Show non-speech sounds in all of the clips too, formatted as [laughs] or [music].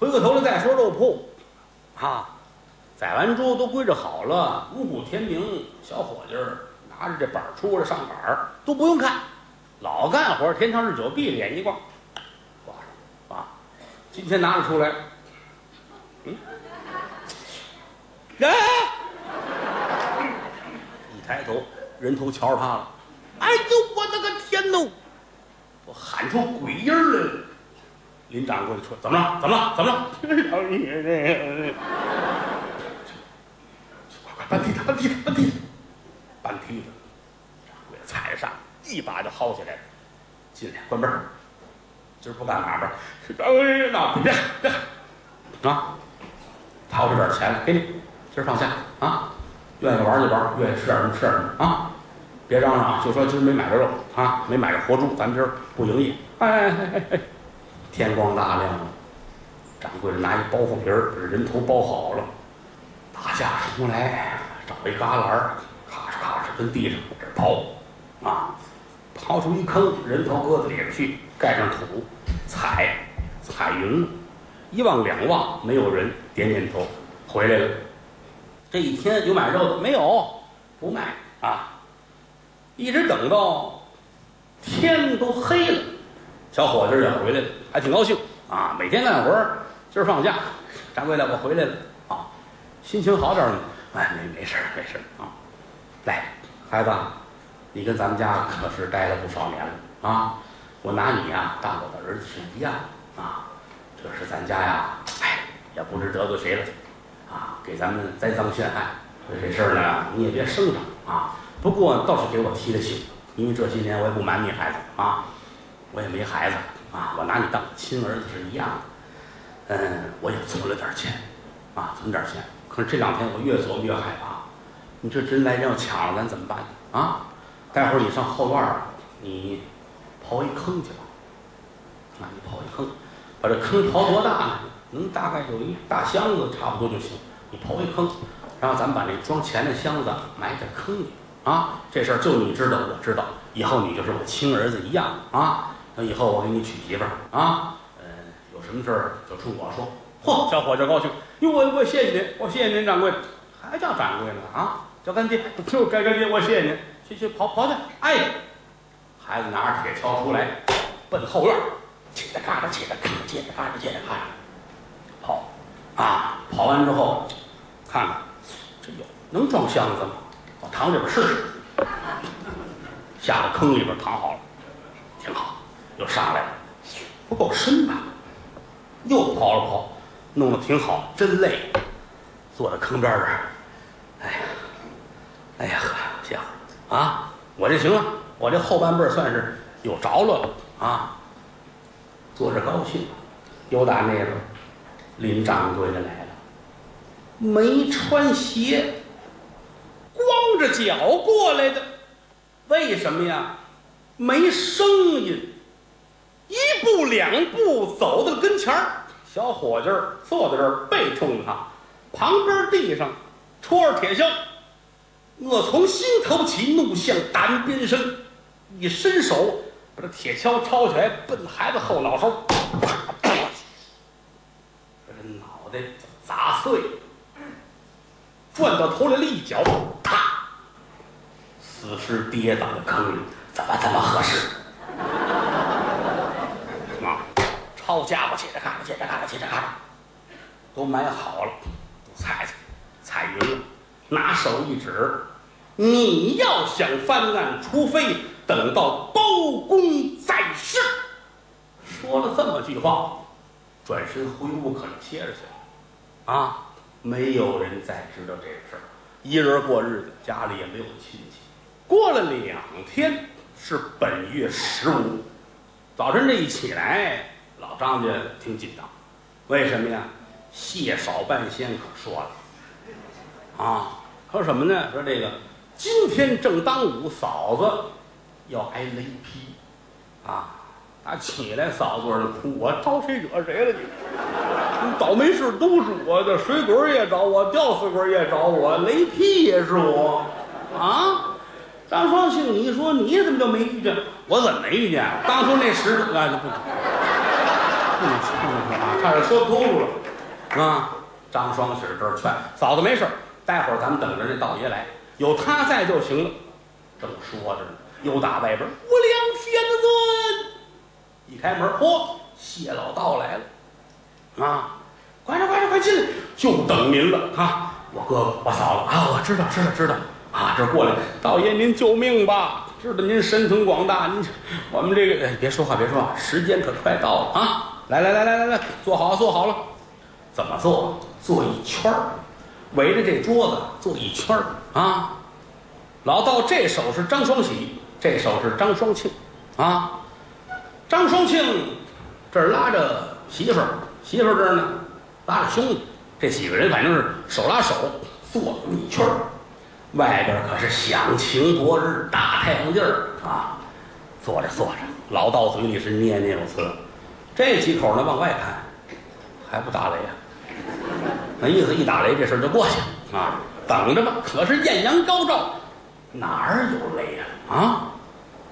回过头来再说肉铺，啊，宰完猪都归置好了，五谷天明，小伙计儿拿着这板儿出来上板儿，都不用看，老干活，天长日久，闭着眼一挂，挂上啊。今天拿了出来，嗯，哎，一抬头，人头瞧着他了，哎呦，我的个天呐！我喊出鬼音儿来了。林掌柜的说：“怎么了？怎么了？怎么了？老爷子，快快搬梯子，搬梯子，搬梯子，搬梯子！”掌柜的踩上，一把就薅起来了，进来。关门。今儿不干买卖，掌柜的，别别啊！掏出点钱来给你，今儿放假啊！愿意玩就玩，愿意吃点什么吃点什么啊！别嚷嚷，就说今儿没买着肉啊，没买着活猪，咱今儿不营业。哎哎哎哎哎！天光大亮了，掌柜的拿一包袱皮儿，把人头包好了，打架出来，找一旮旯，咔哧咔哧跟地上这刨，啊，刨出一坑，人头搁在里边去，盖上土，踩，踩匀了，一望两望没有人，点点头，回来了。这一天有买肉的没有？不卖啊，一直等到天都黑了。小伙子也回来了，还挺高兴啊！每天干活，今儿放假，掌柜的我回来了啊，心情好点儿了。哎，没没事，没事啊。来，孩子，你跟咱们家可是待了不少年了啊！我拿你呀当我的儿子是一样啊。这是咱家呀，哎，也不知得罪谁了啊，给咱们栽赃陷害。这事儿呢，你也别声张啊。不过倒是给我提了醒，因为这些年我也不瞒你孩子啊。我也没孩子啊，我拿你当亲儿子是一样的。嗯，我也存了点钱，啊，存点钱。可是这两天我越琢磨越害怕。你这真来人要抢了，咱怎么办啊？待会儿你上后院儿，你刨一坑去吧。啊，你刨一坑，把这坑刨多大呢？能大概有一大箱子差不多就行。你刨一坑，然后咱们把那装钱的箱子埋在坑里。啊，这事儿就你知道，我知道。以后你就是我亲儿子一样啊。那以后我给你娶媳妇儿啊，嗯，有什么事儿就冲我说。嚯，小伙子高兴，哟，我我谢谢您，我谢谢您掌柜，还叫掌柜呢？啊，叫干爹，[laughs] 就干干爹，我谢谢您，去去跑跑去。哎，孩子拿着铁锹出来，奔后院，切着嘎着切着嘎着切着嘎着切着嘎着跑，啊，跑完之后，看看这有能装箱子吗？我躺里边试试，下到坑里边躺好了，挺又上来了，不够深吧？又刨了刨，弄得挺好，真累。坐在坑边上，哎呀，哎呀呵，歇会儿啊！我这行了，我这后半辈算是有着落了啊。坐着高兴，又打那边林掌柜的来了，没穿鞋，光着脚过来的，为什么呀？没声音。一步两步走到跟前儿，小伙计儿坐在这儿背冲他，旁边地上戳着铁锹，我从心头起，怒向胆边生，一伸手把这铁锹抄起来，奔孩子后脑勺，啪！把这脑袋砸碎，转到头来了一脚，啪！死尸跌倒在坑里，怎么这么合适？抄家伙，接着嘎着，切着嘎着，切着嘎着，都埋好了，踩踩，踩匀了，拿手一指，你要想翻案，除非等到包公在世。说了这么句话，转身回屋可能歇着去了。啊，没有人再知道这个事儿，一人过日子，家里也没有亲戚。过了两天，是本月十五，早晨这一起来。老张家挺紧张，为什么呀？谢少半仙可说了，啊，说什么呢？说这个今天正当午，嫂子要挨雷劈，啊，他起来，嫂子那哭，我招谁惹谁了？你，倒霉事都是我的，水鬼也找我，吊死鬼也找我，雷劈也是我，啊，张双庆，你说你怎么就没遇见？我怎么没遇见？当初那石头啊，不。不能不能说啊！差点说秃噜了啊！张双喜这儿劝嫂子没事儿待会儿咱们等着这道爷来，有他在就行了。正说着呢，又打外边儿我两天尊，一开门，嚯，谢老道来了啊！快点，快点，快进来，就等您了啊！我哥哥，我嫂子啊，我知道，知道，知道啊！这过来，道爷您救命吧！知道您神通广大，您我们这个哎，别说话，别说话，时间可快到了啊！来来来来来来，坐好，坐好了。怎么坐？坐一圈儿，围着这桌子坐一圈儿啊！老道这手是张双喜，这手是张双庆啊。张双庆这儿拉着媳妇儿，媳妇儿这儿呢拉着兄弟，这几个人反正是手拉手坐一圈儿。外边可是响晴博日，大太阳地儿啊！坐着坐着，老道嘴里是念念有词，这几口呢往外看，还不打雷啊？那意思一打雷，这事儿就过去了啊！等着吧。可是艳阳高照，哪儿有雷呀？啊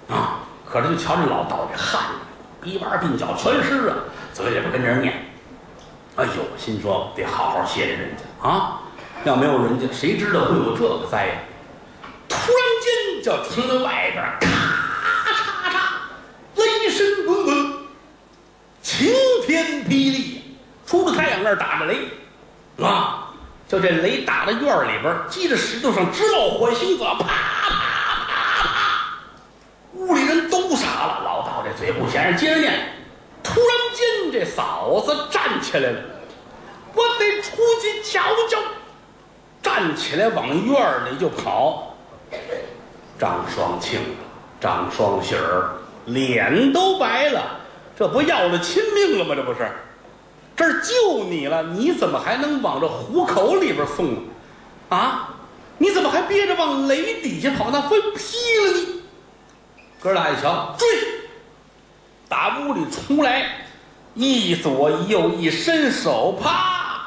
啊！可是就瞧这老道这汗，鼻弯鬓角全湿啊，嘴里边跟这儿念。哎呦，心说得好好谢谢人家啊！要没有人家，谁知道会有这个灾呀？突然间就听到外边咔嚓嚓，雷声滚滚，晴天霹雳，出了太阳那儿打着雷，啊！就这雷打到院里边，击着石头上直冒火星子，啪啪啪啪，屋里人都傻了。老道这嘴不闲着，接着念。突然间，这嫂子站起来了，我得出去瞧瞧。站起来往院儿里就跑，张双庆、张双喜儿脸都白了，这不要了亲命了吗？这不是，这儿救你了，你怎么还能往这虎口里边送呢？啊，你怎么还憋着往雷底下跑？那非劈了你！哥俩一瞧，追，打屋里出来，一左一右一伸手，啪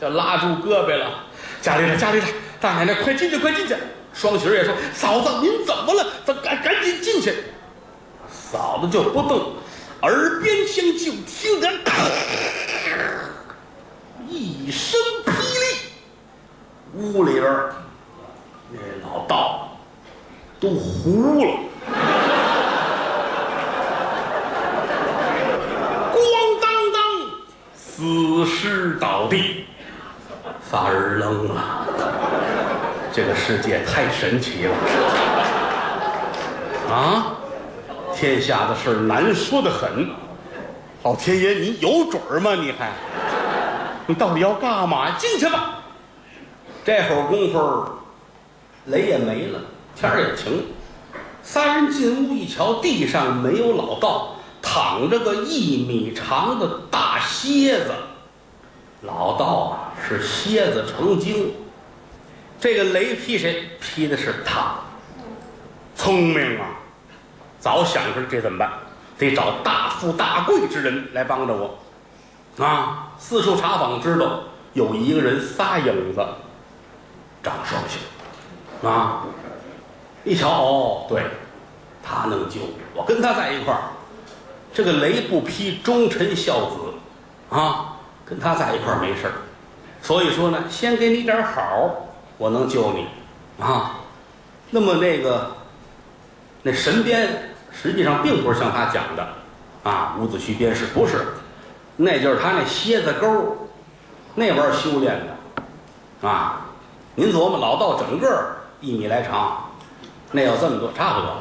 就拉住胳膊了。家里来，家里来，大奶奶快进去，快进去！双喜儿也说：“嫂子，您怎么了？咱赶赶紧进去。”嫂子就不动，耳边厢就听见 [coughs] 一声霹雳，屋里边那老道都糊了，咣当当，死尸倒地。仨人愣了，这个世界太神奇了啊！天下的事难说的很，老天爷，你有准儿吗？你还，你到底要干嘛？进去吧。这会儿功夫，雷也没了，天儿也晴。三人进屋一瞧，地上没有老道，躺着个一米长的大蝎子。老道啊，是蝎子成精。这个雷劈谁？劈的是他。聪明啊，早想出来这怎么办？得找大富大贵之人来帮着我。啊，四处查访，知道有一个人仨影子，张双喜。啊，一瞧，哦，对，他能救我，跟他在一块儿，这个雷不劈，忠臣孝子，啊。跟他在一块儿没事儿，所以说呢，先给你点好，我能救你啊。那么那个那神鞭实际上并不是像他讲的啊，伍子胥鞭是不是？那就是他那蝎子钩那玩意修炼的啊。您琢磨，老道整个一米来长，那要这么多，差不多，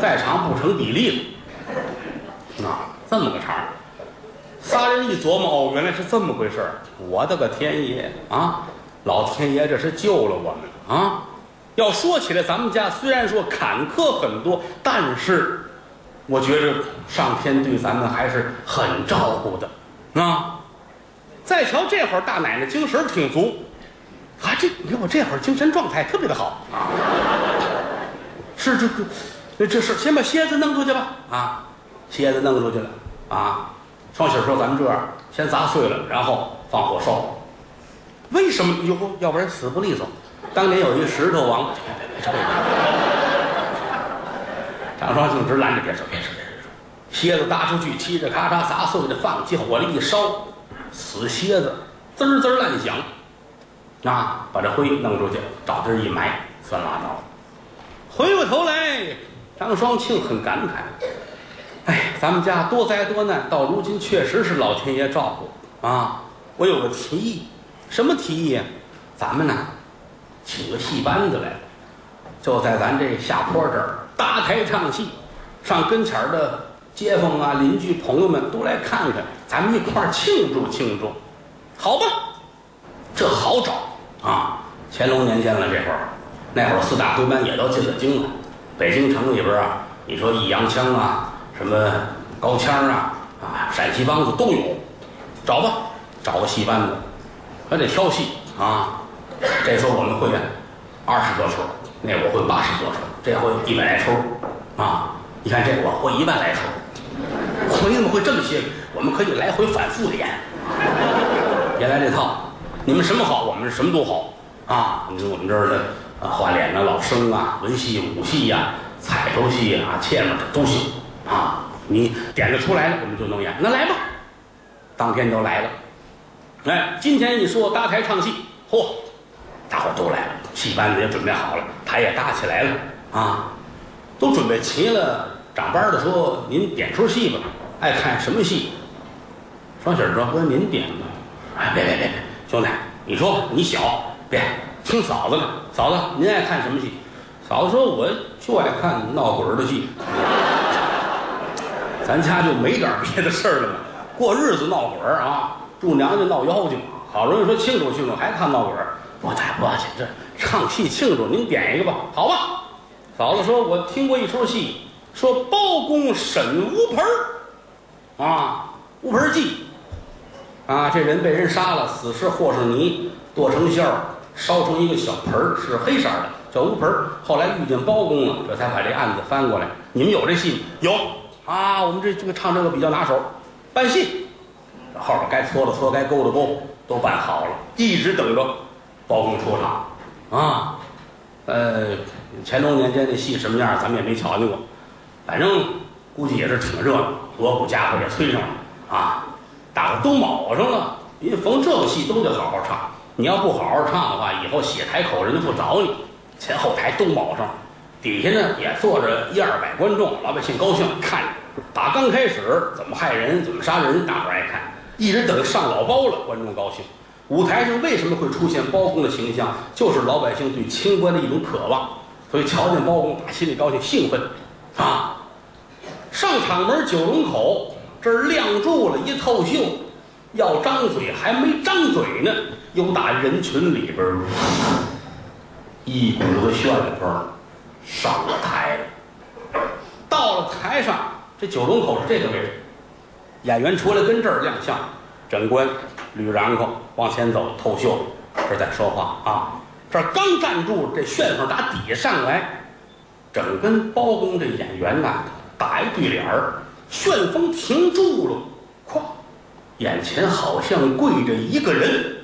再长不成比例了啊，这么个长。仨人一琢磨，哦，原来是这么回事儿！我的个天爷啊！老天爷这是救了我们啊！要说起来，咱们家虽然说坎坷很多，但是我觉着上天对咱们还是很照顾的啊！再瞧这会儿，大奶奶精神挺足，啊，这你看我这会儿精神状态特别的好啊！是这这这是先把蝎子弄出去吧啊！蝎子弄出去了啊！双喜说：“咱们这样，先砸碎了，然后放火烧。为什么？哟，要不然死不利索。当年有一石头王，张双庆直拦着，别说，别说，别说，蝎子搭出去，嘁着咔嚓砸碎了，放起火来一烧，死蝎子滋滋乱响。啊，把这灰弄出去，找地儿一埋，算拉倒。回过头来，张双庆很感慨：“哎，咱们家多灾多难，到如今确实是老天爷照顾啊！我有个提议，什么提议啊？咱们呢，请个戏班子来，就在咱这下坡这儿搭台唱戏，上跟前的街坊啊、邻居朋友们都来看看，咱们一块儿庆祝庆祝，好吧？这好找。”啊，乾隆年间了，这会儿，那会儿四大徽班也都进了京了。北京城里边啊，你说弋阳腔啊，什么高腔啊，啊，陕西梆子都有。找吧，找个戏班子，还得挑戏啊。这时候我们会员二十多出，那我会八十多出，这回一百来出啊。你看这我会一万来出，你怎么会这么些？我们可以来回反复的演。原来这套。你们什么好，我们什么都好啊！你说我们这儿的啊，花脸呐、老生啊、文戏、武戏呀、彩头戏啊、切嘛这都行啊！你点子出来了，我们就能演。那来吧，当天就来了。哎，今天一说搭台唱戏，嚯，大伙都来了，戏班子也准备好了，台也搭起来了啊，都准备齐了。长班的说：“您点出戏吧，爱看什么戏？”双喜儿说：“不是您点吧？”哎，别别别别！兄弟，你说你小，别听嫂子的。嫂子，您爱看什么戏？嫂子说：“我就爱看闹鬼的戏。咱家就没点别的事儿了吗？过日子闹鬼啊，住娘家闹妖精。好容易说庆祝庆祝，还看闹鬼不太不要紧，这唱戏庆祝，您点一个吧，好吧？嫂子说：“我听过一出戏，说包公审乌盆儿啊，乌盆记。”啊，这人被人杀了，死尸和上泥，剁成馅儿，烧成一个小盆儿，是黑色的，叫乌盆儿。后来遇见包公了，这才把这案子翻过来。你们有这戏吗？有啊，我们这这个唱这个比较拿手，办戏。后边该搓的搓，该勾的勾，都办好了，一直等着包公出场。啊，呃，乾隆年间的戏什么样，咱们也没瞧见过，反正估计也是挺热闹，锣鼓家伙也催上了啊。大伙都卯上了，因为逢这个戏都得好好唱。你要不好好唱的话，以后写台口人就不找你。前后台都卯上，底下呢也坐着一二百观众，老百姓高兴看。打刚开始怎么害人，怎么杀人，大伙爱看。一直等上老包了，观众高兴。舞台上为什么会出现包公的形象？就是老百姓对清官的一种渴望。所以瞧见包公，打心里高兴兴奋，啊！上场门九龙口。这儿亮住了一透袖，要张嘴还没张嘴呢，又打人群里边一股子旋风上了台了。到了台上，这九龙口是这个位置，演员出来跟这儿亮相，整官捋然后往前走，透袖这在说话啊。这刚站住，这旋风打底下上来，整跟包公这演员呐打一对脸儿。旋风停住了，咵，眼前好像跪着一个人，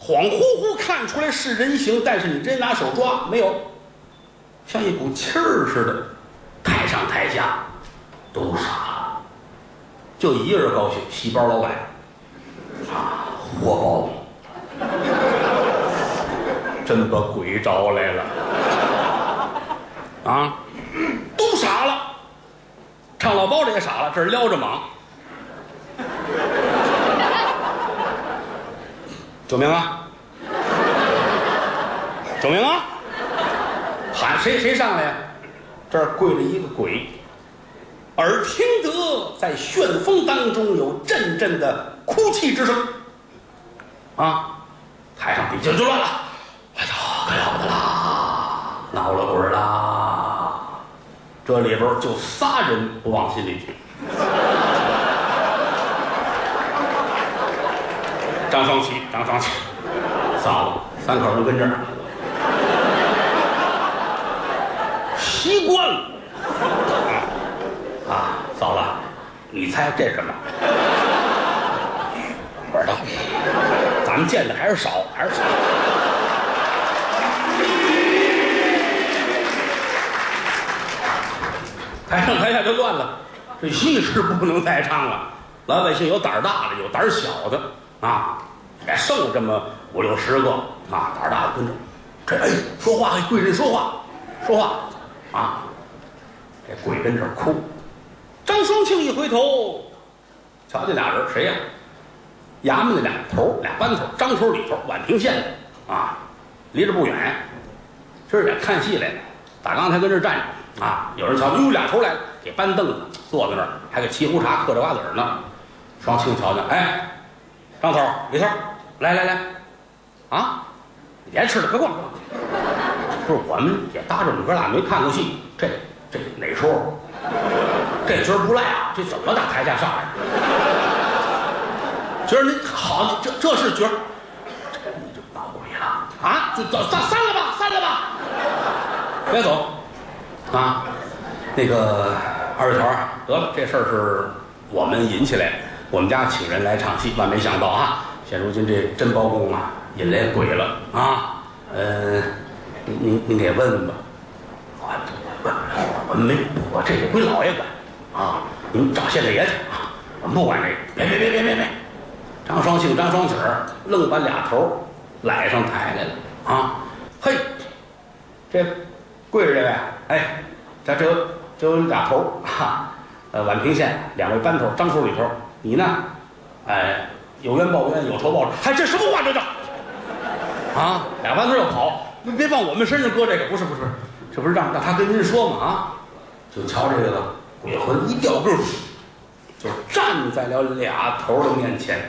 恍惚惚看出来是人形，但是你真拿手抓没有，像一股气儿似的。台上台下都傻了，就一个人高兴，细胞老板啊，活包公，[laughs] 真把鬼招来了啊，都傻了。唱老包的也傻了，这是撩着蟒。九明啊，九明啊，喊谁谁上来呀？这儿跪着一个鬼，耳听得在旋风当中有阵阵的哭泣之声。啊，台上底下就乱了，哎呀，可了不得啦，闹了鬼啦！这里边就仨人不往心里去。张双喜、张双喜，嫂子，三口人跟这儿，习惯了。啊，嫂子，你猜这是什么？不知道。咱们见的还是少，还是少。[laughs] 台上台下就乱了，这戏是不能再唱了。老百姓有胆儿大的，有胆儿小的啊，也剩这么五六十个啊，胆儿大的跟着，这哎说话，贵人说话，说话啊，这鬼跟这哭。张双庆一回头，瞧这俩人谁呀？衙门的俩头俩班头，张头李头，宛平县的啊，离这不远。今儿也看戏来了，打刚才跟这站着啊，有人瞧，哟，俩头来了，给搬凳子坐在那儿，还给沏壶茶，嗑着瓜子儿呢。双庆瞧见，哎，张头李头，来来来，啊，别吃了，快过来。说我们也搭着我们哥俩没看过戏，这这哪出？这角儿不赖啊，这怎么打台下上来？角儿你好，这这是角儿，你就闹鬼了啊！就走散散了吧，散了吧，别走啊！那个二位头儿，得了，这事儿是我们引起来，我们家请人来唱戏，万没想到啊，现如今这真包公啊引来鬼了啊！呃，您您您给问问吧，我问我们没我这个归老爷管啊，您找县太爷去啊，我们不管这个，别别别别别别。张双庆、张双喜儿愣把俩头揽上台来了啊！嘿，这贵人这位，哎，这这这有俩头儿哈，呃，宛平县两位班头，张头李头，你呢？哎，有冤报冤，有仇报仇。哎，这什么话这叫？啊，俩班头要跑，别别往我们身上搁这个，不是不是不是，这不是让让他跟您说吗？啊，就瞧这个鬼魂一掉个，就站在了俩头的面前。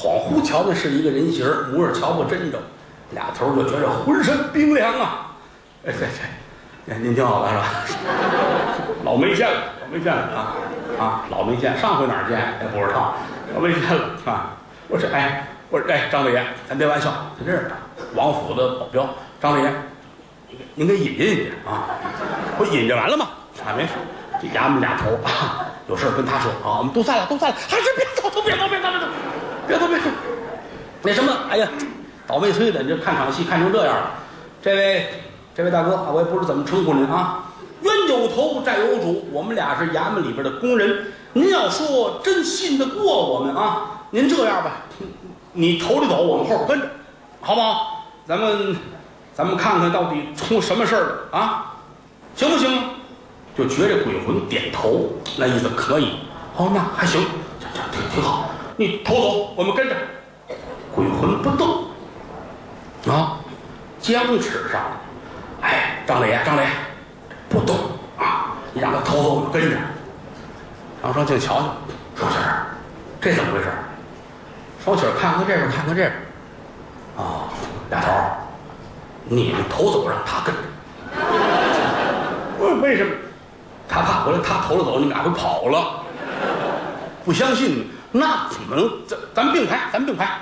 恍惚瞧的是一个人形儿，模样瞧不真着，俩头就觉着浑身冰凉啊！哎，这这，您挺好的是吧？[laughs] 老没见了，老没见了啊啊，老没见，上回哪儿见也不知道，老没见了啊！我说哎，我说哎，张大爷，咱别玩笑，在这儿，王府的保镖，张大爷，您给引进去啊！不引进完了吗？啊，没事，这衙门俩头啊，有事跟他说啊，我们都散了，都散了，还是别走，都别走，别走，别走。别动，别动，那什么，哎呀，倒霉催的，你这看场戏看成这样了。这位，这位大哥，我也不知怎么称呼您啊。冤有头，债有主，我们俩是衙门里边的工人。您要说真信得过我们啊，您这样吧，你头里走，我们后边跟着，好不好？咱们，咱们看看到底出什么事儿了啊？行不行？就觉着鬼魂点头，那意思可以。哦，那还行，这这挺挺好。你偷走，我们跟着。鬼魂不动，啊，僵持上了。哎，张大爷，张磊，不动啊！你让他偷走，我们跟着。张双庆瞧瞧，双喜儿，这怎么回事？双喜儿看看这边，看看这边。哦，俩头，你们偷走，让他跟着。为 [laughs] 为什么？他怕回来，他偷着走，你们俩会跑了。不相信。那怎么能？咱咱并排，咱们并排。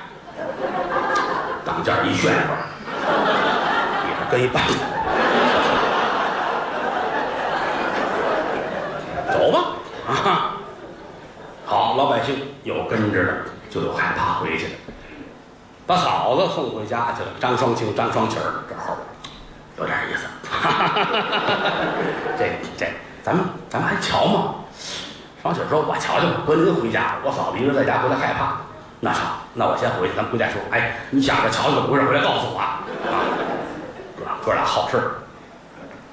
当间一旋风，里边跟一半。走吧，啊！好，老百姓有跟着的，就有害怕回去的。把嫂子送回家去了。张双庆、张双喜儿这后边有点意思。[laughs] 这这，咱们咱们还瞧吗？双喜说：“我瞧瞧吧，哥您回家，我嫂子一个人在家回来害怕。那成，那我先回去，咱们回家说。哎，你想着瞧瞧怎么回事，回来告诉我啊。哥俩好事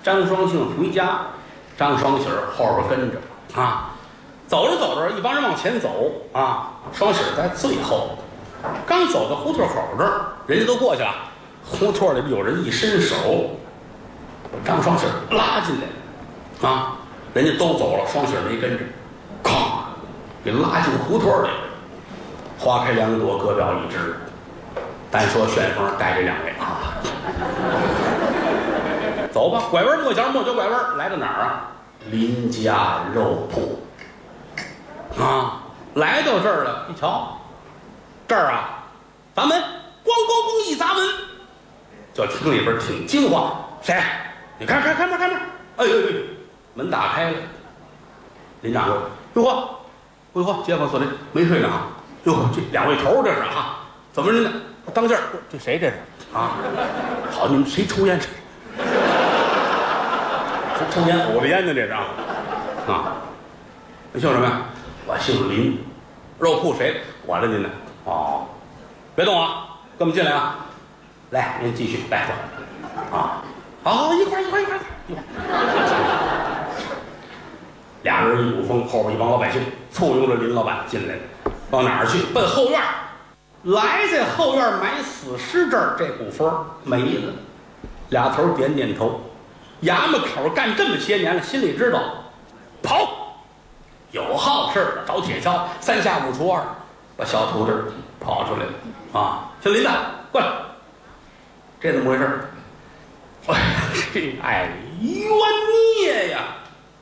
张双庆回家，张双喜后边跟着啊。走着走着，一帮人往前走啊，双喜在最后。刚走到胡同口这儿，人家都过去了。胡同里边有人一伸手，张双喜拉进来啊，人家都走了，双喜没跟着。”哐，给拉进胡同里。花开两朵，各表一枝。单说旋风带这两位啊，走吧，拐弯抹角，抹角拐弯，来到哪儿啊？林家肉铺。啊，来到这儿了，一瞧，这儿啊，砸门，咣咣咣一砸门，就听里边挺惊慌，谁？你开开开门开门！哎呦呦，门打开了，林掌柜。哟呵，哟呵，街坊四邻没睡呢啊！哟呵，这两位头这是啊？怎么着呢？当劲儿，这谁这是啊？好，你们谁抽烟？谁抽烟？我的烟呢？这是啊？啊！你姓什么呀？我姓林，肉铺谁？我的您呢？哦，别动啊，跟我们进来啊！来，您继续来走啊！好，一块儿一块儿一块儿一块儿。俩人一股风，后边一帮老百姓簇拥着林老板进来了，往哪儿去？奔后院。来在后院埋死尸这儿，这股风没了。俩头点点头，衙门口干这么些年了，心里知道，跑，有好事的找铁锹，三下五除二，把小徒弟跑出来了啊！小林子，过来，这怎么回事？哎呀，这哎冤孽呀！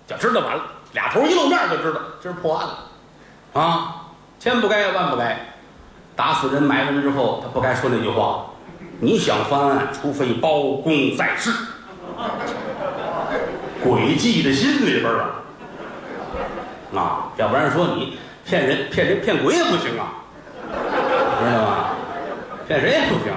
就知道完了，俩头一露面就知道今儿破案了啊！千不该万不该，打死人埋了人之后，他不该说那句话。你想翻案，除非包公在世。诡计的心里边啊，啊，要不然说你骗人、骗人、骗鬼也不行啊，知道吗？骗谁也不行。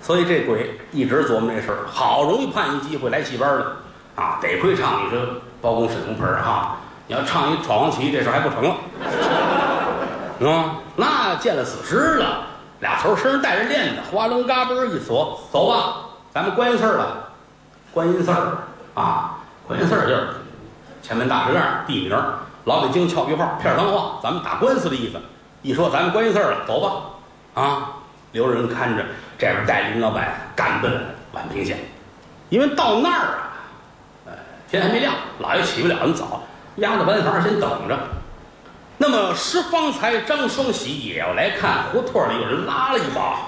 所以这鬼一直琢磨这事儿，好容易盼一机会来戏班了啊！得亏唱你说包公审红盆哈，你要唱一闯黄旗，这事儿还不成了，啊，[laughs] 那见了死尸了。俩头身上带着链子，哗楞嘎嘣一锁，走吧，咱们观音寺了。观音寺啊，观音寺就是前门大石栏地名，老北京俏皮话，片儿汤话，咱们打官司的意思。一说咱们观音寺了，走吧，啊，留着人看着，这边带林老板赶奔宛平县，因为到那儿啊，呃，天还没亮，老爷起不了那么早，压在班房先等着。那么石方才、张双喜也要来看，胡同里有人拉了一把，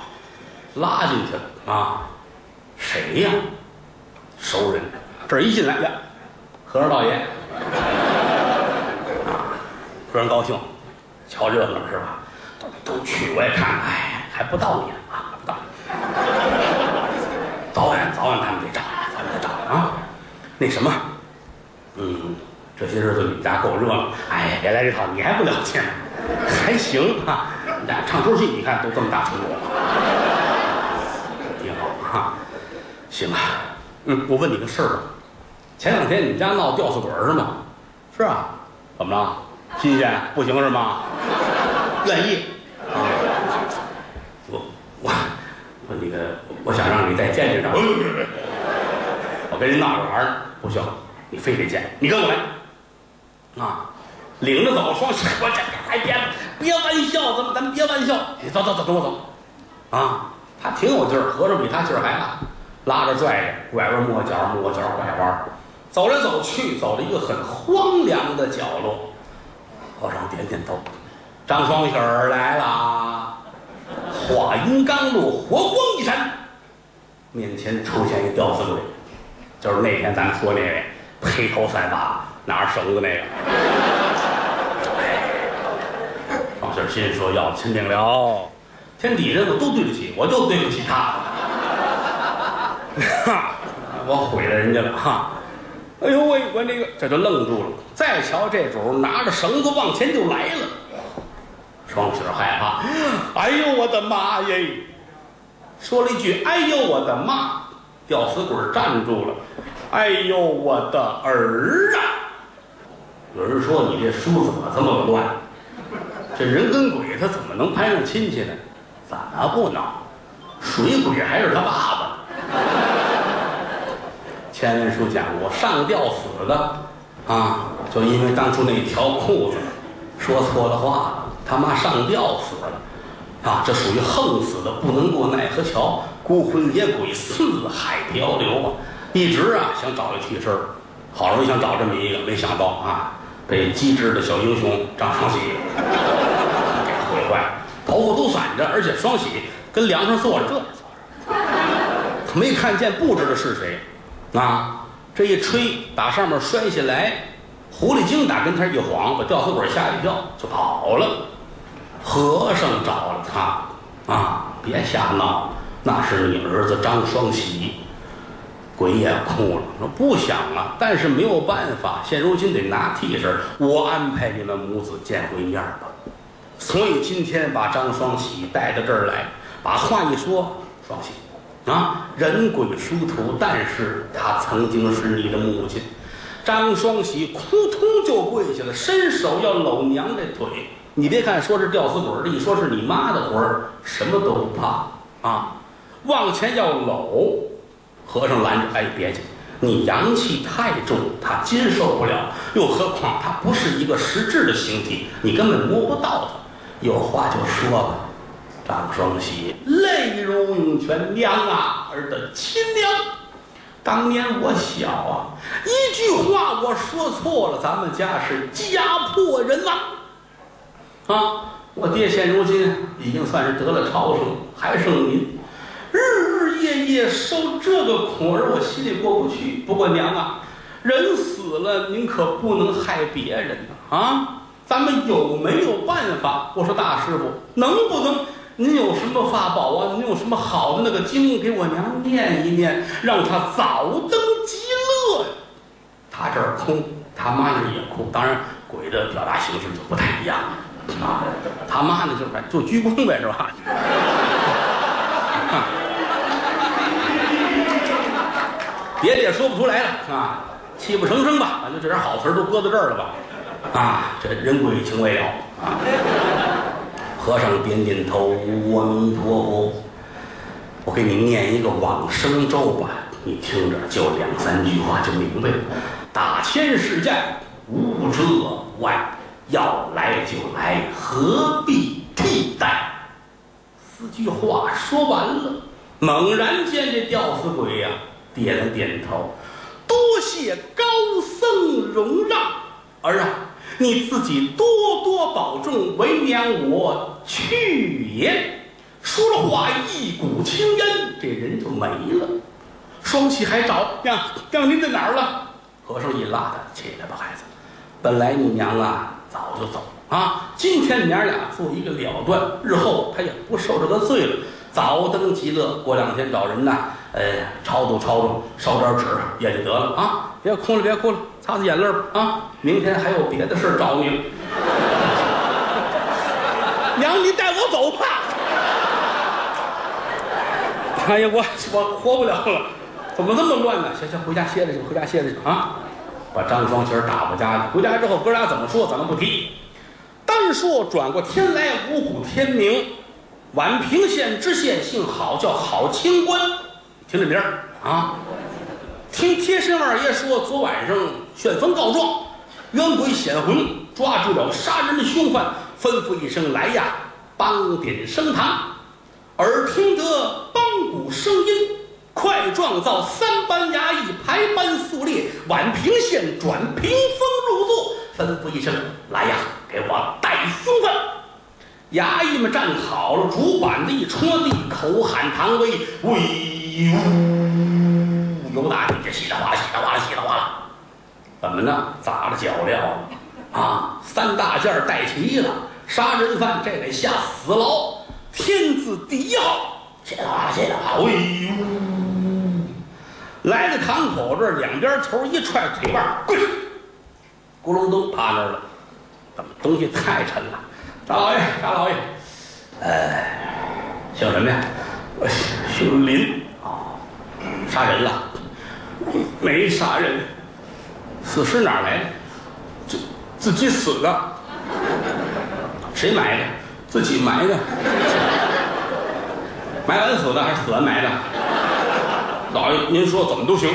拉进去了啊！谁呀？熟人。这一进来呀，和尚道爷，[laughs] 啊，非常高兴，瞧热闹是吧？都都去我也看看，哎，还不到你呢啊，不到。早晚早晚他们得找，咱们得找啊。那什么，嗯。这些日子你们家够热闹，哎，别来这套，你还不了解呢，还行啊。俩唱出戏，你看都这么大成果，挺好哈。行啊，嗯，我问你个事儿吧。前两天你们家闹吊死鬼是吗？是啊，怎么了？新鲜？不行是吗？愿意？啊，我我我那个，我想让你再见见他。[laughs] 我跟人闹着玩呢，不行，你非得见，你跟我来。啊，领着走，双喜，我这还别别玩笑，咱们咱们别玩笑，你走走走，跟我走，啊，他挺有劲儿，合着比他劲儿还大，拉着拽着，拐弯抹角，抹角拐弯，走来走去，走了一个很荒凉的角落。和尚点点头，张双喜儿来了。话音刚落，火光一闪，面前出现一吊死鬼，就是那天咱们说那位披头散发。拿着绳子那个，王喜心说：“要亲命了，天底下我都对得起，我就对不起他。[laughs] 我毁了人家了哈！哎呦喂，我那个这就愣住了。再瞧这主拿着绳子往前就来了，双喜害怕，哎呦我的妈耶！说了一句：哎呦我的妈！吊死鬼站住了，哎呦我的儿啊！有人说你这书怎么这么乱？这人跟鬼他怎么能攀上亲戚呢？怎么不能？水鬼还是他爸爸。前文书讲过，上吊死的啊，就因为当初那条裤子说错了话，他妈上吊死了啊，这属于横死的，不能过奈何桥，孤魂野鬼四海漂流啊！一直啊想找一替身好容易想找这么一个，没想到啊。被机智的小英雄张双喜给毁坏了，头发都散着，而且双喜跟梁上坐着，这，没看见不知道是谁，啊，这一吹打上面摔下来，狐狸精打跟前一晃，把吊死鬼吓一跳，就跑了。和尚找了他，啊，别瞎闹，那是你儿子张双喜。鬼也哭了，说不想啊，但是没有办法，现如今得拿替身，我安排你们母子见回面吧。所以今天把张双喜带到这儿来，把话一说，双喜啊，人鬼殊途，但是他曾经是你的母亲，张双喜扑通就跪下了，伸手要搂娘这腿。你别看说是吊死鬼儿，一说是你妈的魂儿，什么都不怕啊！往前要搂，和尚拦着，哎，别介，你阳气太重，他接受不了。又何况他不是一个实质的形体，你根本摸不到他。有话就说吧。张双喜泪如涌泉，娘啊，儿的亲娘。当年我小啊，一句话我说错了，咱们家是家破人亡。啊，我爹现如今已经算是得了朝生，还剩您，夜夜受这个苦儿，我心里过不去。不过娘啊，人死了，您可不能害别人呐！啊，咱们有没有办法？我说大师傅，能不能？您有什么法宝啊？您有什么好的那个经，给我娘念一念，让她早登极乐呀！他这儿哭，他妈那也哭。当然，鬼的表达形式就不太一样啊。他妈呢，就是就鞠躬呗，是吧？别的也说不出来了啊，泣不成声吧。反正这点好词都搁在这儿了吧？啊，这人鬼情未了啊。和尚点点头，阿弥陀佛。我给你念一个往生咒吧，你听着，就两三句话就明白了。大千世界无这外，要来就来，何必替代？四句话说完了，猛然间这吊死鬼呀点了点头，多谢高僧容让，儿啊。你自己多多保重，为娘我去也。说了话，一股青烟，这人就没了。双喜还找娘，娘您在哪儿了？和尚一拉他起来吧，孩子。本来你娘啊早就走了啊，今天娘俩做一个了断，日后他也不受这个罪了，早登极乐。过两天找人呢，呃，超度超度，烧点纸也就得了啊。别哭了，别哭了。擦擦眼泪吧啊！明天还有别的事儿找你。[laughs] 娘，你带我走吧。哎呀，我我活不了了，怎么这么乱呢？行行，回家歇着去，回家歇着去啊！把张双喜打回家去。回家之后，哥俩怎么说，咱们不提。单说转过天来，五谷天明，宛平县知县姓郝，叫郝清官，听这名儿啊。听贴身二爷说，昨晚上旋风告状，冤鬼显魂，抓住了杀人的凶犯，吩咐一声来呀，帮点升堂。耳听得梆鼓声音，快状造三班衙役排班肃列，宛平县转屏风入座，吩咐一声来呀，给我带凶犯。衙役们站好了，竹板子一戳地，口喊唐威，威武。有大地，这稀里哗啦，稀里哗啦，稀里哗啦，怎么呢？砸了脚镣了啊！三大件带齐了，杀人犯这得下死牢，天字第一号，稀里哗啦，稀里哗啦，哎呦！来到堂口这，两边头一踹腿腕，跪，咕隆咚趴那儿了。怎么东西太沉了？大老爷，大老爷，哎，姓什么呀？姓林，杀人了。没杀人，死尸哪来的？自自己死的。谁埋的？自己埋的。埋完死的还是死完埋的？老爷，您说怎么都行。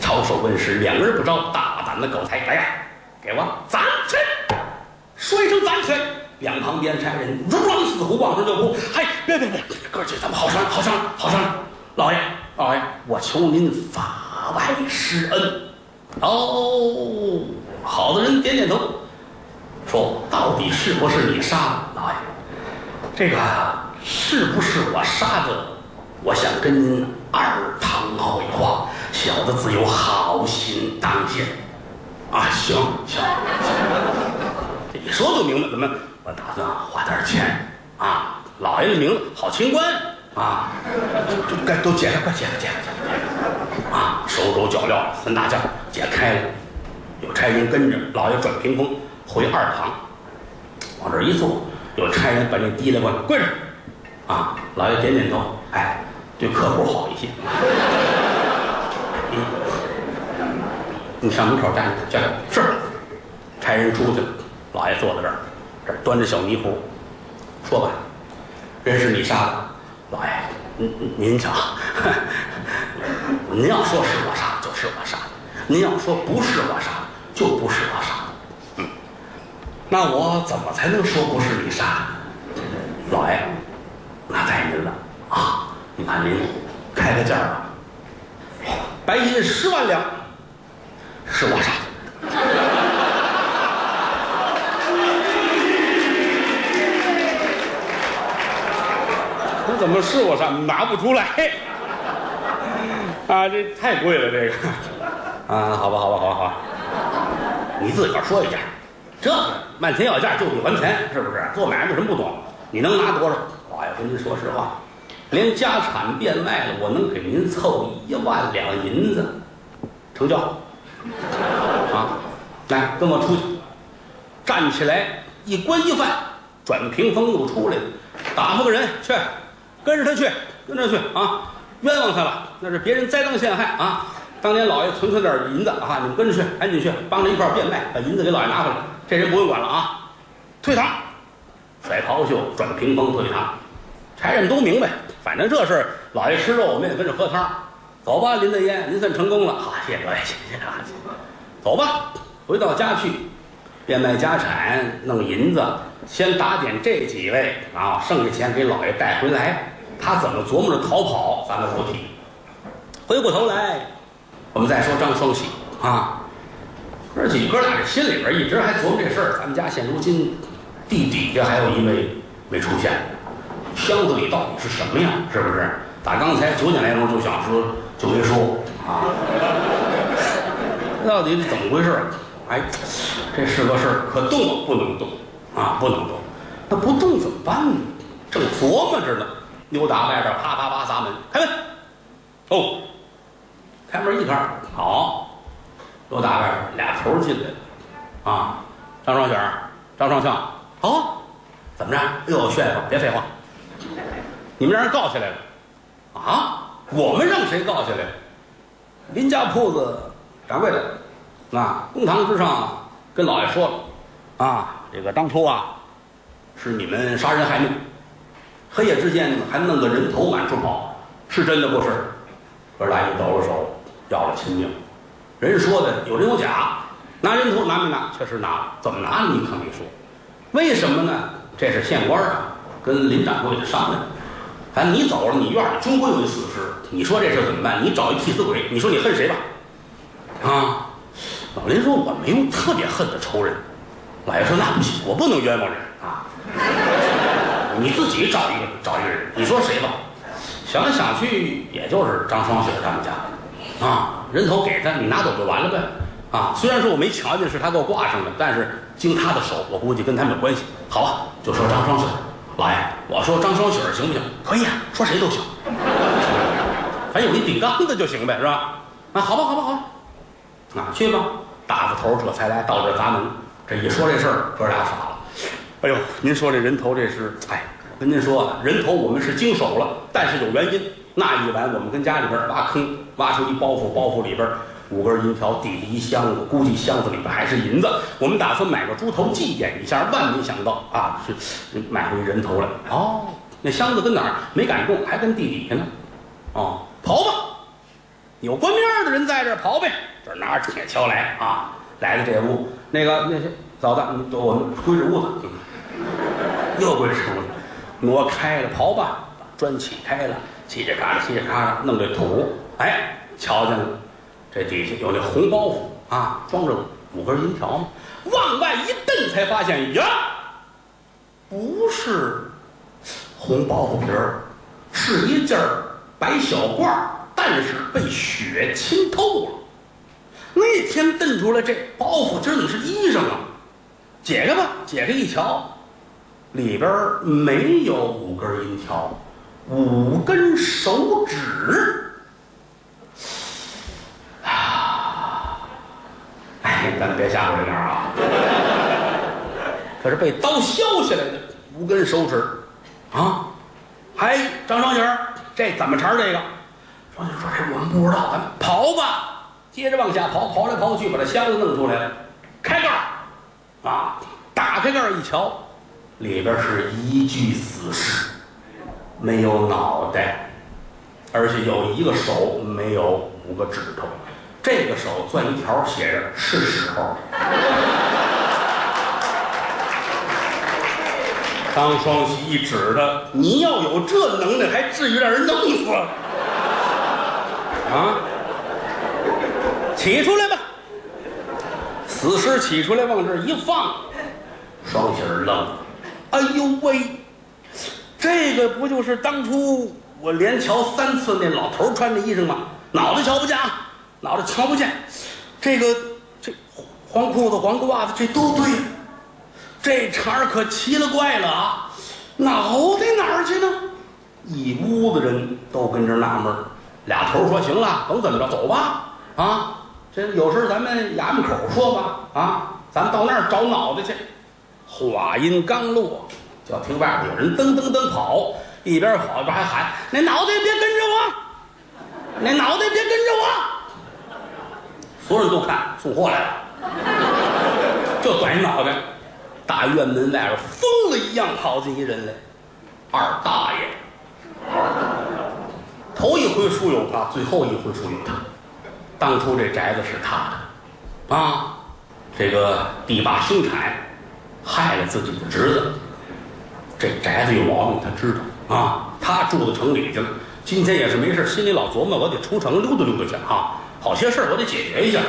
抄手问世，两个人不招，大胆的狗才来呀！给我砸拳！说一声攒起来，两旁边差人如狼似虎往上就扑。嗨，别别别，哥几个咱们好商量，好商量，好商量。老爷。老爷，我求您法外施恩。哦，好的人点点头，说：“到底是不是你杀的？”老爷，这个是不是我杀的？我想跟您二堂会话，小的自有好心当先。啊，行行行，一 [laughs] 说就明白。怎么？我打算花点钱啊，老爷的名字好清官。啊，就该都解开，快解开，解开，解开！啊，手肘脚镣三大件解开了，有差人跟着老爷转屏风回二堂，往这一坐，有差人把那提来过来，跪着。啊，老爷点点头，哎，对客户好一些。[laughs] 你上门口站着，去是。差人出去了，老爷坐在这儿，端着小泥壶，说吧，人是你杀的，老爷，您您瞧，您要说是我杀，就是我杀的；您要说不是我杀，就不是我杀的。嗯，那我怎么才能说不是你杀的？老爷，那在您了啊！你看您开个价吧，白银十万两，是我杀的。怎么是我上？拿不出来啊！这太贵了，这个啊，好吧，好吧，好吧，好吧，你自个儿说一下，这个漫天要价就地还钱，是不是？做买卖什么不懂？你能拿多少？老爷跟您说实话，连家产变卖了，我能给您凑一万两银子，成交啊！来，跟我出去，站起来，一关一饭，转屏风又出来了，打发个人去。跟着他去，跟着去啊！冤枉他了，那是别人栽赃陷害啊！当年老爷存存点银子啊，你们跟着去，赶紧去，帮着一块变卖，把银子给老爷拿回来。这人不用管了啊！退堂，甩袍袖，转屏风，退堂。差人都明白，反正这事儿老爷吃肉，我们也跟着喝汤。走吧，林大爷，您算成功了。好，谢谢各位，谢谢啊！走吧，回到家去，变卖家产，弄银子。先打点这几位啊，剩下钱给老爷带回来。他怎么琢磨着逃跑，咱们不提。回过头来，我们再说张双喜啊，哥几哥俩这心里边一直还琢磨这事儿。咱们家现如今地底下还有一位没出现，箱子里到底是什么呀？是不是？打刚才九点来钟就想说，就没说啊。[laughs] 到底是怎么回事？哎，这是个事儿，可动不能动。啊，不能动，那不动怎么办呢？正琢磨着呢，扭打外边啪啪啪砸门，开门。哦，开门一看，好，扭打外边俩头进来了。啊，张双选，张双庆，好，怎么着？又有，炫夫，别废话，你们让人告起来了。啊，我们让谁告起来？林家铺子掌柜的，那公堂之上跟老爷说了，啊。这个当初啊，是你们杀人害命，黑夜之间还弄个人头满处跑，是真的不是？哥俩就抖了手，要了亲命。人说的有真有假，拿人头拿没拿？确实拿了，怎么拿？你可没说。为什么呢？这是县官啊，跟林掌柜的商量。反正你走了，你院里终归有一死尸。你说这事怎么办？你找一替死鬼，你说你恨谁吧？啊，老林说我没有特别恨的仇人。老爷说：“那不行，我不能冤枉人啊！你自己找一个，找一个人，你说谁吧？想来想去，也就是张双雪他们家，啊，人头给他，你拿走就完了呗，啊！虽然说我没瞧见是他给我挂上的，但是经他的手，我估计跟他们有关系。好吧，就说张双雪。老爷，我说张双雪行不行？可以啊，说谁都行，[laughs] 反正有一顶缸子就行呗，是吧？啊，好吧，好吧，好吧，啊，去吧。大斧头这才来到这砸门。”这一说这事儿，哥俩傻了。哎呦，您说这人头这是，哎，跟您说，人头我们是经手了，但是有原因。那一晚我们跟家里边挖坑，挖出一包袱，包袱里边五根银条，底下一箱子，估计箱子里边还是银子。我们打算买个猪头祭奠一下，万没想到啊，是买回人头来。哦，那箱子跟哪儿？没敢动，还跟地底下呢。哦，刨吧，有官面的人在这刨呗。拿着铁锹来啊，来了这屋。那个那些嫂子，你我们归置屋子，又归置屋子，挪开了刨吧，把砖起开了，嘁哩嘎啦，嘁哩嘎啦，弄这土，哎，瞧见了，这底下有那红包袱啊，装着五根银条嘛，往外一蹬，才发现呀，不是红包袱皮儿，是一件白小褂，但是被血浸透了。那天蹬出来这包袱，今儿怎么是衣裳啊？解开吧，解开一瞧，里边没有五根银条，五根手指。啊！哎，咱别吓唬人点啊！可是被刀削下来的五根手指，啊！还张双喜这怎么茬这个？双喜说：“这我们不知道，咱刨吧。”接着往下刨，刨来刨去，把这箱子弄出来了，开盖儿，啊，打开盖儿一瞧，里边是一具死尸，没有脑袋，而且有一个手没有五个指头，这个手攥一条，写着是时候。张 [laughs] 双喜一指的，你要有这能耐，还至于让人弄死？[laughs] 啊！起出来吧！死尸起出来，往这一放，双喜儿愣了。哎呦喂，这个不就是当初我连瞧三次那老头穿的衣裳吗？脑袋瞧不见啊，脑袋瞧不见。这个这黄裤子、黄裤袜子，这都对。这茬儿可奇了怪了啊！脑袋哪儿去呢？一屋子人都跟这纳闷。俩头说：“行了，甭怎么着，走吧。啊，这有事儿咱们衙门口说吧。啊，咱到那儿找脑袋去。”话音刚落，就听外边有人噔噔噔跑，一边跑一边还喊：“那脑袋别跟着我！那脑袋别跟着我！”所有人都看送货来了，就短一脑袋。大院门外边疯了一样跑进一人来，二大爷。头一回书有他，最后一回书有他。当初这宅子是他的，啊，这个地霸生产害了自己的侄子，这宅子有毛病，他知道啊。他住到城里去了，今天也是没事，心里老琢磨，我得出城溜达溜达去啊，好些事儿我得解决一下。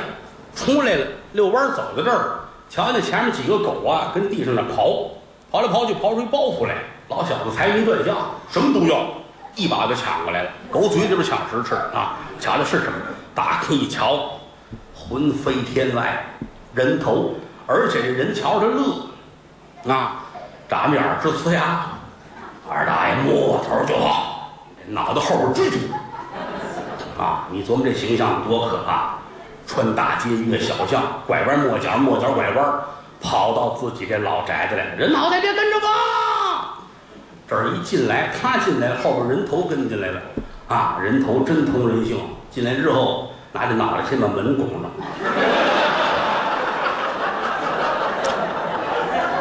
出来了，遛弯走到这儿。瞧那前面几个狗啊，跟地上那刨，刨来刨去，刨出一包袱来。老小子财迷断象，什么都要，一把就抢过来了。狗嘴里边抢食吃啊！瞧瞧是什么？打开一瞧，魂飞天外，人头，而且这人瞧着乐，啊，眨着眼直呲牙。二大爷摸头就跑，脑袋后边追住。啊，你琢磨这形象多可怕！穿大街越小巷，拐弯抹角，抹角拐弯，跑到自己这老宅子来。人脑袋别跟着我！这儿一进来，他进来，后边人头跟进来了。啊，人头真通人性，进来之后拿着脑袋先把门拱了，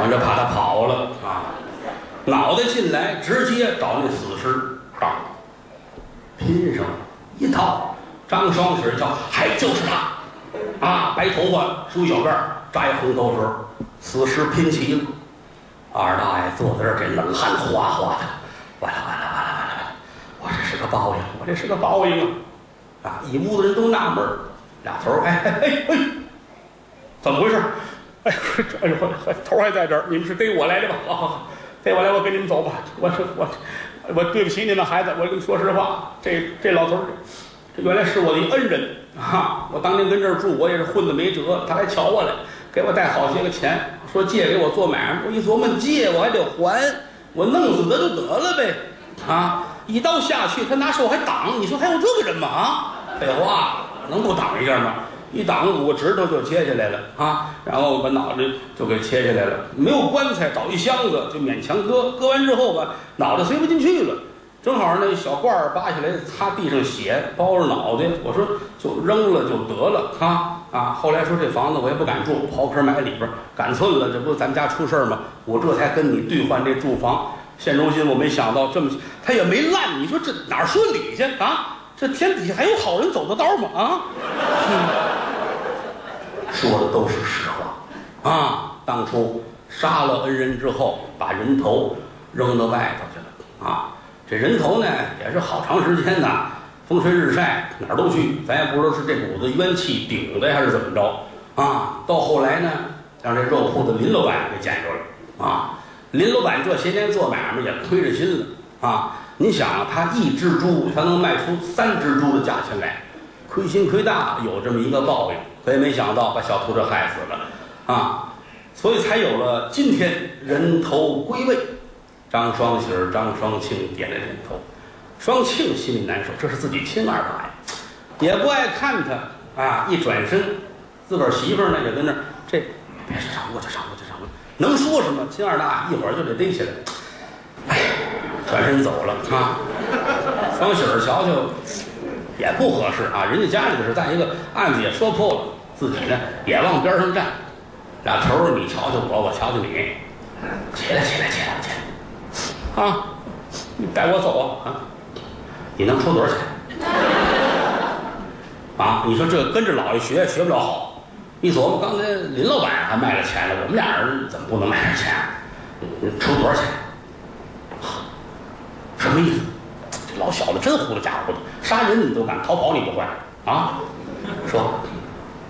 完了怕他跑了啊。脑袋进来，直接找那死尸，当拼上一套。张双喜叫，还就是他。啊，白头发，梳小辫儿，扎一红头绳，死尸拼齐了。二大爷坐在这儿，这冷汗哗哗的。完了完了完了完了！我这是个报应，我这是个报应啊！啊，一屋子人都纳闷儿，俩头儿，哎哎哎哎，怎么回事？哎呦，哎呦，头还在这儿，你们是逮我来的吧？好好好，逮我来，我跟你们走吧。我我我对不起你们孩子，我跟你说实话，这这老头儿。这原来是我的恩人啊！我当年跟这儿住，我也是混的没辙。他来瞧我来，给我带好些个钱，说借给我做买卖。我一琢磨，借我还得还，我弄死他就得了呗！啊，一刀下去，他拿手还挡。你说还有这个人吗？啊，废话，能不挡一下吗？一挡，五个指头就切下来了啊！然后把脑袋就给切下来了。没有棺材，找一箱子就勉强搁。搁完之后吧，脑袋塞不进去了。正好那小罐儿扒下来，擦地上血，包着脑袋。我说就扔了就得了啊啊！后来说这房子我也不敢住，刨坑埋里边，赶寸了。这不咱家出事儿吗？我这才跟你兑换这住房。现如今我没想到这么，他也没烂。你说这哪说理去啊？这天底下还有好人走的道吗？啊？说的都是实话啊！当初杀了恩人之后，把人头扔到外头去了啊！这人头呢，也是好长时间呐，风吹日晒，哪儿都去，咱也不知道是这股子冤气顶的还是怎么着啊。到后来呢，让这肉铺的林老板给捡着了啊。林老板这些年做买卖也亏着心了啊。你想，他一只猪，他能卖出三只猪的价钱来，亏心亏大，有这么一个报应。可也没想到把小秃子害死了啊，所以才有了今天人头归位。张双喜、张双庆点了点头，双庆心里难受，这是自己亲二大爷，也不爱看他啊！一转身，自个儿媳妇儿呢也跟那，这别上过去，上我去，上，能说什么？亲二大一会儿就得逮起来，哎，转身走了啊！双喜儿瞧瞧，也不合适啊。人家家里的事，再一个案子也说破了，自己呢也往边上站。俩头儿，你瞧瞧我，我瞧瞧你，起来，起来，起来，起来，啊，你带我走啊啊！你能出多少钱？啊，你说这跟着老爷学学不了好。一琢磨，刚才林老板还卖了钱了，我们俩人怎么不能卖点钱？你出多少钱？什么意思？这老小子真糊涂，家伙的，杀人你都敢，逃跑你不会啊？说，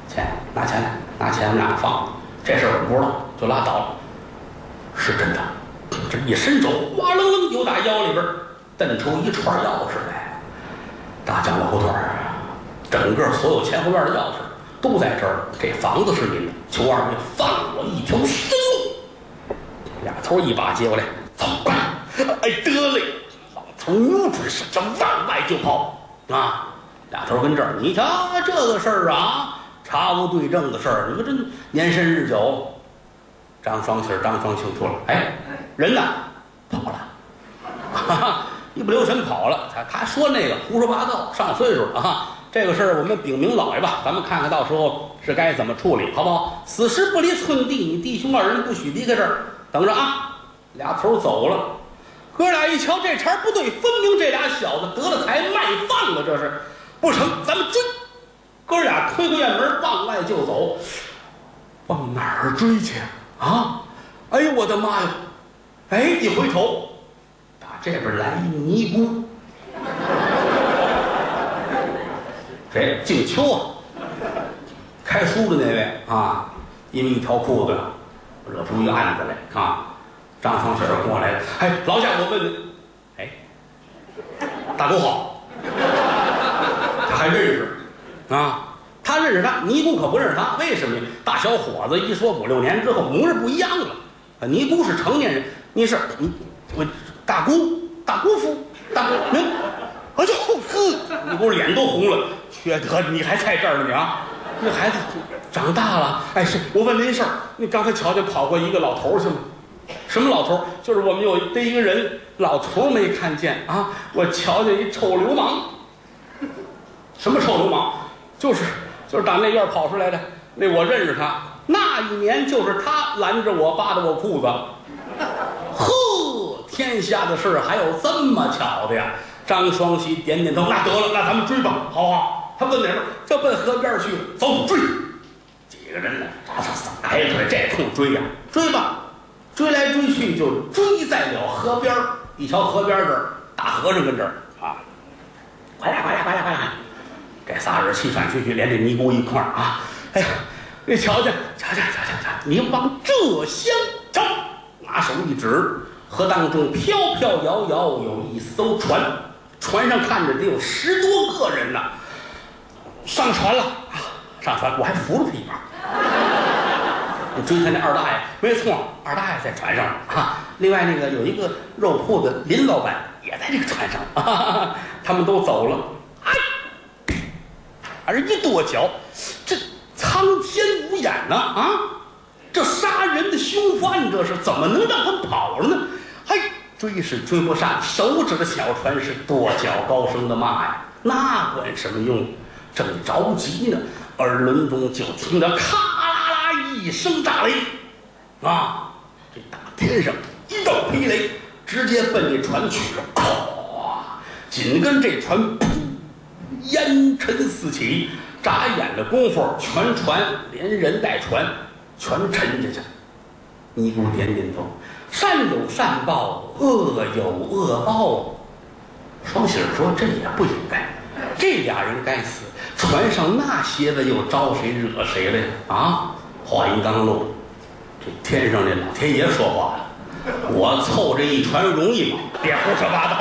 钱，拿钱来，拿钱，我们俩放。这事儿我不知道，就拉倒了。是真的，这一伸手，哗楞楞就打腰里边蹬出一串钥匙来。大江的胡同，整个所有前后院的钥匙都在这儿。这房子是您的，求二位放我一条生路。俩头一把接过来，走吧。哎，得嘞！老头扭转身，这往外就跑啊！俩头跟这儿，你瞧这个事儿啊。查无对证的事儿，你说这年深日久，张双喜、张双庆出来，哎，人呢？跑了，哈哈，一不留神跑了。他他说那个胡说八道，上岁数了啊。[laughs] 这个事儿我们禀明老爷吧，咱们看看到时候是该怎么处理，好不好？此时不离寸地，你弟兄二人不许离开这儿，等着啊。俩头走了，哥俩一瞧这茬不对，分明这俩小子得了财卖放了，这是不成，咱们追。哥俩推开院门往外就走，往哪儿追去啊？哎呦我的妈呀！哎，一回头，打这边来一尼姑，谁？静秋啊，开书的那位啊，因为一条裤子惹出一个案子来啊。张双喜过来了，哎，老贾，我问你，哎，大姑好，他还认识。啊，他认识他，尼姑可不认识他。为什么呀？大小伙子一说五六年之后模样不一样了。尼姑是成年人，你是你我大姑大姑父大姑明，哎呦呵，你不是脸都红了。缺德，你还在这儿呢你啊？那孩子长大了。哎，是我问您一事儿，你刚才瞧见跑过一个老头去吗？什么老头？就是我们有逮一个人，老头没看见啊。我瞧见一臭流氓。什么臭流氓？就是就是打那院跑出来的，那我认识他。那一年就是他拦着我，扒着我裤子。呵，天下的事还有这么巧的呀！张双喜点点头，那得了，那咱们追吧，好不好？他奔哪边？这奔河边去了。走，追！几个人呢？扎扎撒开腿，这空追呀，追吧！追来追去，就追在了河边一瞧河边这儿，大和尚跟这儿啊，快来，快来，快来，快来！这仨人气喘吁吁，连这尼姑一块儿啊！哎呀，你瞧瞧，瞧瞧，瞧瞧，瞧！你往这厢瞧，拿手一指，河当中飘飘摇摇有一艘船，船上看着得有十多个人呢。上船了啊！上船，我还扶了他一把。你追他那二大爷，没错，二大爷在船上啊。另外那个有一个肉铺的林老板也在这个船上，啊、他们都走了。哎。而一跺脚，这苍天无眼呐！啊，这杀人的凶犯，这是怎么能让他跑了呢？追是追不上，手指着小船是跺脚高声的骂呀！那管什么用？正着急呢，耳轮中就听着咔啦啦一声炸雷，啊，这大天上一道霹雷，直接奔这船去了，咵，紧跟这船噗。烟尘四起，眨眼的功夫，全船连人带船全沉下去。尼姑点点头，善有善报，恶有恶报。双喜儿说：“这也不应该，这俩人该死。船上那些个又招谁惹谁了呀？啊！”话音刚落，这天上这老天爷说话了：“我凑这一船容易吗？别胡说八道。”